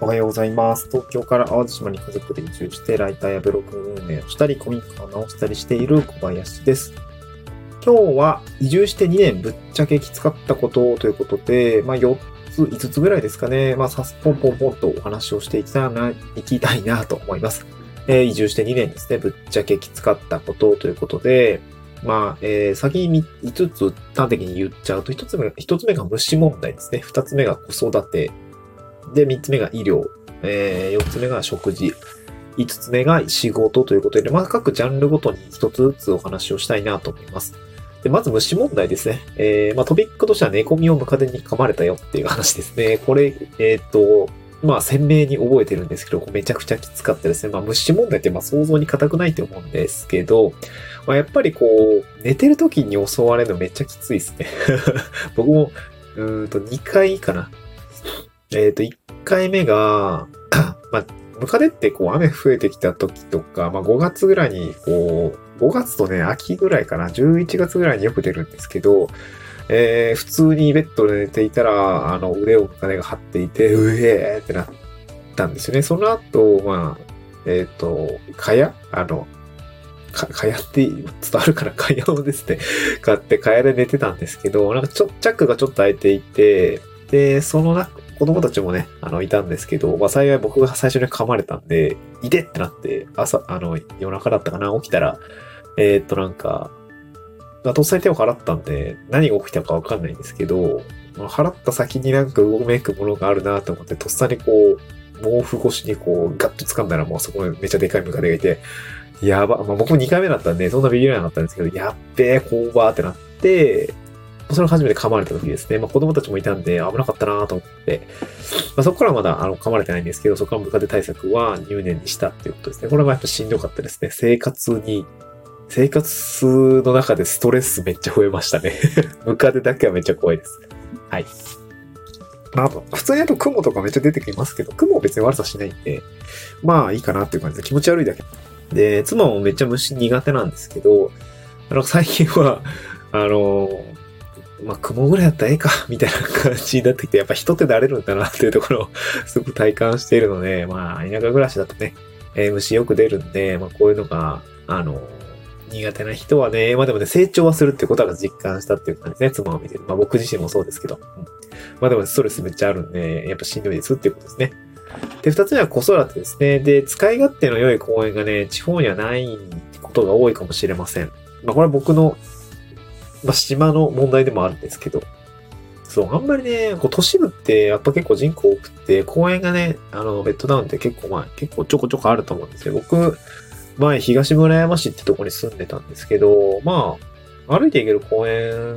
おはようございます。東京から淡路島に家族で移住して、ライターやブログ運営をしたり、古民家を直したりしている小林です。今日は移住して2年ぶっちゃけきつかったことということで、まあ4つ、5つぐらいですかね。まあさす、ポンポンポンとお話をしていきたいな、いきたいなと思います。えー移住して2年ですね。ぶっちゃけきつかったことということで、まあ、えー先に5つ端的に言っちゃうと、1つ目が、1つ目が虫問題ですね。2つ目が子育て。で、3つ目が医療。え4つ目が食事。5つ目が仕事ということで、まあ、各ジャンルごとに1つずつお話をしたいなと思います。で、まず虫問題ですね。えー、まあ、トピックとしては猫みをムカデに噛まれたよっていう話ですね。これ、えっ、と、まあ、鮮明に覚えてるんですけど、めちゃくちゃきつかったですね。まあ、虫問題ってまあ想像に難くないと思うんですけど、まあ、やっぱりこう、寝てる時に襲われるのめっちゃきついですね。僕も、うんと2回かな。えっ、と、1回目が、まあ、ムカデってこう雨増えてきた時とか、まあ5月ぐらいにこう、5月とね、秋ぐらいかな、11月ぐらいによく出るんですけど、えー普通にベッドで寝ていたら、あの、腕をムカデが張っていて、うえーってなったんですよね。その後、まあ、えっ、と、蚊帳？あの、か、蚊帳って伝わるから 蚊帳をですね、買って蚊帳で寝てたんですけど、なんかちょ、チャックがちょっと開いていて、で、そのな、子供たちもね、あの、いたんですけど、まあ幸い僕が最初に噛まれたんで、いてってなって、朝、あの、夜中だったかな、起きたら、えーっと、なんか、まあ、とっさに手を払ったんで、何が起きたかわかんないんですけど、まあ払った先になんか動めくものがあるなと思って、とっさにこう、毛布越しにこう、ガッと掴んだらもうそこにめちゃでかいムカデがいて、やば、まあ、僕も2回目だったんで、そんなビビらなかったんですけど、やっべえ、こうばーってなって、それ初めて噛まれた時ですね。まあ子供たちもいたんで危なかったなと思って、まあそこからはまだあの噛まれてないんですけど、そこからムカデ対策は入念にしたっていうことですね。これはやっぱしんどかったですね。生活に、生活の中でストレスめっちゃ増えましたね。ムカデだけはめっちゃ怖いです。はい。まあ、あと、普通にあと雲とかめっちゃ出てきますけど、雲は別に悪さしないんで、まあいいかなっていう感じで気持ち悪いだけ。で、妻もめっちゃ虫苦手なんですけど、あの、最近は、あの、まあ、雲ぐらいだったらええか、みたいな感じになってきて、やっぱ人って慣れるんだなっていうところを すごく体感しているので、まあ、田舎暮らしだとね、えー虫よく出るんで、まあ、こういうのが、あの、苦手な人はね、まあでもね、成長はするってことが実感したっていう感じですね、妻を見て。まあ僕自身もそうですけど。まあでもストレスめっちゃあるんで、やっぱしんどいですっていうことですね。で、二つ目は子育てですね。で、使い勝手の良い公園がね、地方にはないことが多いかもしれません。まあこれは僕の、まあ島の問題でもあるんですけど、そう、あんまりね、こう都市部ってやっぱ結構人口多くて、公園がね、あの、ベッドダウンって結構まあ、結構ちょこちょこあると思うんですよ。僕、前、東村山市ってとこに住んでたんですけど、まあ、歩いて行ける公園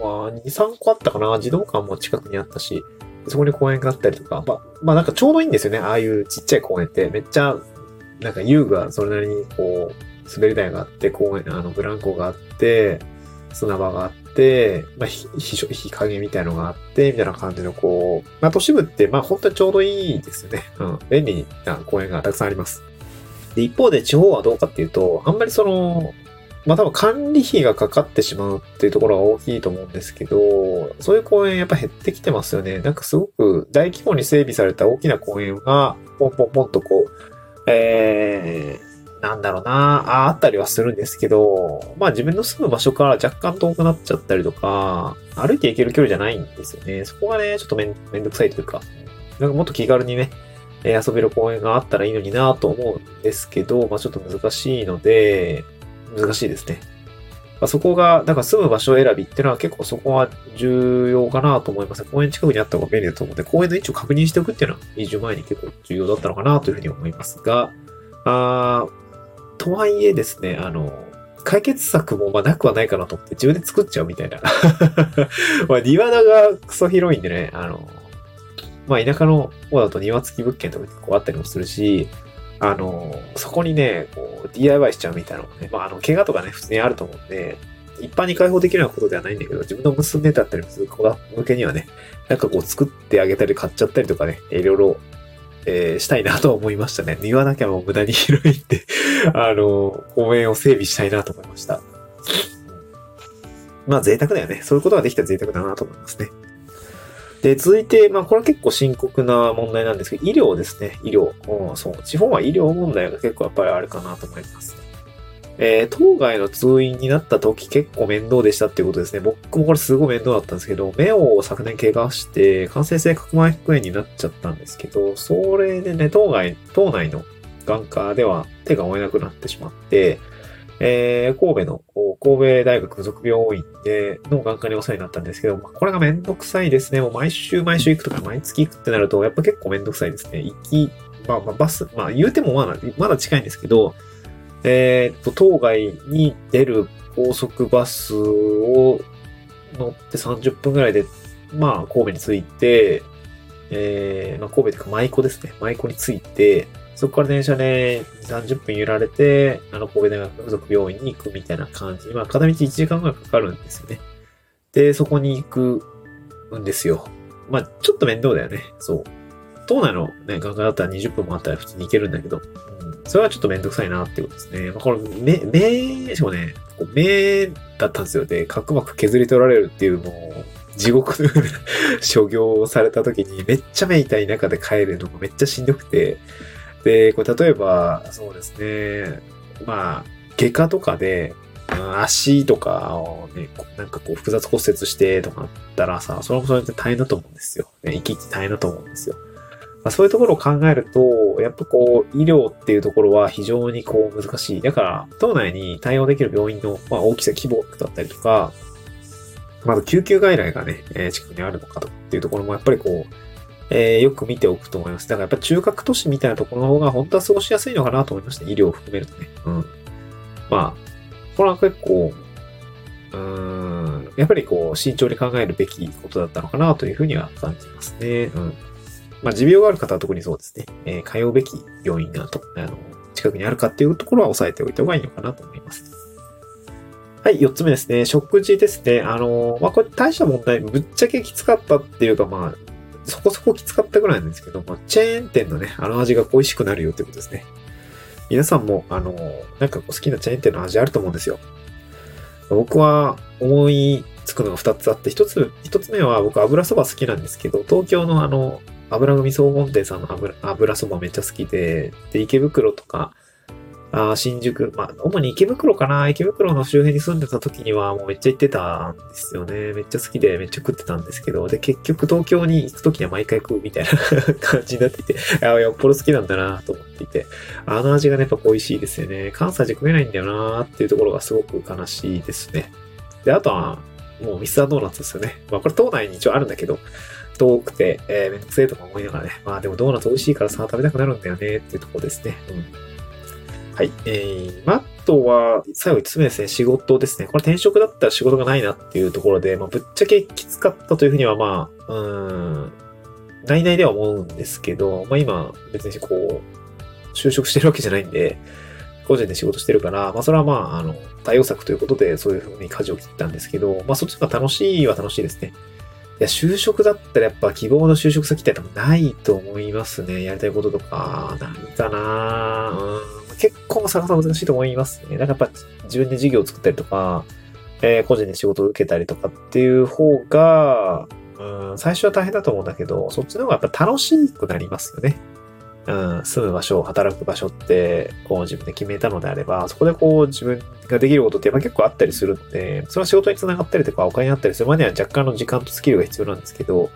は2、3個あったかな。児童館も近くにあったし、そこに公園があったりとか、まあ、まあなんかちょうどいいんですよね。ああいうちっちゃい公園って。めっちゃ、なんか遊具がそれなりにこう、滑り台があって、公園、あの、ブランコがあって、砂場があって、まあ、ひ、ひ日陰みたいのがあって、みたいな感じのこう、まあ都市部って、まあ本当にちょうどいいですよね。うん。便利な公園がたくさんあります。で、一方で地方はどうかっていうと、あんまりその、まあ多分管理費がかかってしまうっていうところが大きいと思うんですけど、そういう公園やっぱ減ってきてますよね。なんかすごく大規模に整備された大きな公園が、ポンポンポンとこう、え、なんだろうなあ、あったりはするんですけど、まあ自分の住む場所から若干遠くなっちゃったりとか、歩いて行ける距離じゃないんですよね。そこがね、ちょっとめんめんどくさいというか、なんかもっと気軽にね、え遊べる公園があったらいいのになと思うんですけど、まあちょっと難しいので、難しいですね。まあ、そこが、だから住む場所選びっていうのは結構そこは重要かなと思います。公園近くにあった方が便利だと思うので、公園の位置を確認しておくっていうのは移住前に結構重要だったのかなというふうに思いますが、あとはいえですね、あの、解決策もまあなくはないかなと思って自分で作っちゃうみたいな。まあ庭田がクソ広いんでね、あの、まあ田舎の方だと庭付き物件とか結構あったりもするし、あの、そこにね、こう DIY しちゃうみたいなのもね、まああの、怪我とかね、普通にあると思うんで、一般に開放できるようなことではないんだけど、自分の娘だったりする子向けにはね、なんかこう作ってあげたり買っちゃったりとかね、いろいろ、えーしたいなと思いましたね。庭だけはもう無駄に広いんで、あの、公園を整備したいなと思いました。まあ贅沢だよね。そういうことができたら贅沢だなと思いますね。で、続いて、まあ、これは結構深刻な問題なんですけど、医療ですね。医療。うん、そう。地方は医療問題が結構やっぱりあるかなと思います。えー、当該の通院になった時結構面倒でしたっていうことですね。僕もこれすごい面倒だったんですけど、目を昨年怪我して、感染性角膜炎になっちゃったんですけど、それでね、当該、当内の眼科では手が負えなくなってしまって、えー、神戸の、神戸大学附属病院での眼科にお世話になったんですけど、まあ、これがめんどくさいですね。もう毎週毎週行くとか毎月行くってなると、やっぱ結構めんどくさいですね。行き、まあ、まあ、バス、まあ言うてもまだ、まだ近いんですけど、えー、っと、当該に出る高速バスを乗って30分ぐらいで、まあ、神戸に着いて、えー、まあ、神戸というか舞妓ですね。舞妓に着いて、そこから電車で30分揺られて、あの、神戸大学附属病院に行くみたいな感じ。まあ、片道1時間ぐらいかかるんですよね。で、そこに行くんですよ。まあ、ちょっと面倒だよね。そう。島内のね、眼科だったら20分もあったら普通に行けるんだけど、うんそれはちょっとめんどくさいなっていうことですね。まあ、これ、目、目、しかもね、こう目だったんですよ。で、角膜削り取られるっていう、もう、地獄の処行 された時にめっちゃ目痛い中で帰るのがめっちゃしんどくて、で、これ例えば、そうですね、まあ、外科とかで、足とかをね、なんかこう複雑骨折してとかあったらさ、それもそれで大変だと思うんですよ。ね、生き生き大変だと思うんですよ。まあ、そういうところを考えると、やっぱこう、医療っていうところは非常にこう難しい。だから、島内に対応できる病院の、まあ、大きさ、規模だったりとか、まず救急外来がね、えー、近くにあるのかとっていうところもやっぱりこう、えー、よく見ておくと思います。だからやっぱ中核都市みたいなところの方が本当は過ごしやすいのかなと思いました。医療を含めるとね。うん。まあ、これは結構、うーん、やっぱりこう、慎重に考えるべきことだったのかなというふうには感じますね。うん。まあ、持病がある方は特にそうですね、えー、通うべき病院がと、あの、近くにあるかっていうところは押さえておいた方がいいのかなと思います。はい、四つ目ですね。食事ですね。あの、まあ、これ大した問題、ぶっちゃけきつかったっていうか、まあ、そこそこきつかったぐらいなんですけど、まあ、チェーン店のね、あの味が恋しくなるよってことですね。皆さんも、あの、なんか好きなチェーン店の味あると思うんですよ。僕は思いつくのが二つあって、一つ、一つ目は僕油そば好きなんですけど、東京のあの、油組総本店さんの油油そばめっちゃ好きで、で、池袋とか、あ新宿、まあ、主に池袋かな池袋の周辺に住んでた時にはもうめっちゃ行ってたんですよね。めっちゃ好きでめっちゃ食ってたんですけど、で、結局東京に行く時には毎回食うみたいな 感じになっていて、ああよっぽど好きなんだなと思っていて、あの味がね、やっぱ美味しいですよね。関西じゃ食えないんだよなっていうところがすごく悲しいですね。で、あとは、もうミスタードーナツですよね。まあこれ島内に一応あるんだけど、遠くて、えー、めんどくせえとか思いながらね。まあでもドーナツ美味しいからさ、食べたくなるんだよねっていうところですね。うん。はい。えー、あとは、最後5つ目ですね。仕事ですね。これ転職だったら仕事がないなっていうところで、まあぶっちゃけきつかったというふうには、まあ、うん、ないないでは思うんですけど、まあ今、別にこう、就職してるわけじゃないんで、個人で仕事してるから、まあそれはまあ、あの、対応策ということで、そういうふうに舵を切ったんですけど、まあそっちの方が楽しいは楽しいですね。いや、就職だったらやっぱ希望の就職先って多分ないと思いますね。やりたいこととか、何かなうん。結構探すの難しいと思いますね。なんかやっぱ自分で事業を作ったりとか、えー、個人で仕事を受けたりとかっていう方が、うん、最初は大変だと思うんだけど、そっちの方がやっぱ楽しくなりますよね。うん、住む場所、働く場所って、こう自分で決めたのであれば、そこでこう自分ができることってやっぱ結構あったりするんで、それは仕事につながったりとかお金にあったりするまでは若干の時間とスキルが必要なんですけど、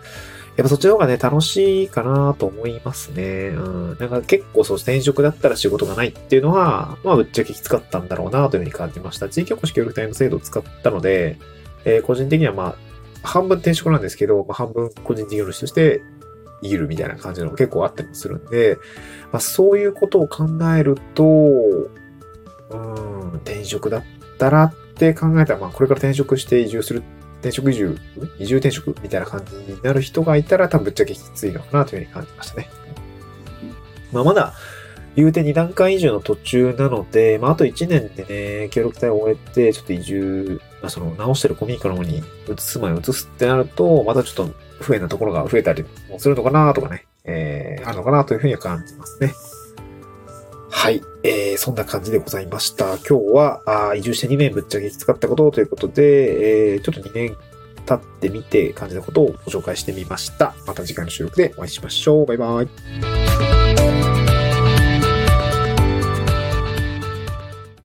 やっぱそっちの方がね、楽しいかなと思いますね。うん。なんか結構そう、転職だったら仕事がないっていうのは、まあぶっちゃけきつかったんだろうなというふうに感じました。地域おこし協力隊の制度を使ったので、えー、個人的にはまあ、半分転職なんですけど、まあ、半分個人事業主としているみたいな感じの結構あったりもするんで、まあ、そういうことを考えると、うん、転職だったらって考えたら、まあ、これから転職して移住する、転職移住、移住転職みたいな感じになる人がいたら、多分ぶっちゃけきついのかなというふうに感じましたね。まあ、まだ、言うて2段階移住の途中なので、まあ、あと1年でね、協力隊を終えて、ちょっと移住、まあ、その直してるコミカの方に移す前移すってなると、またちょっと不便なところが増えたりもするのかなとかね、えー、あるのかなというふうには感じますね。はい。えー、そんな感じでございました。今日は、あ移住して2年ぶっちゃけきつかったことということで、えー、ちょっと2年経ってみて感じたことをご紹介してみました。また次回の収録でお会いしましょう。バイバイ。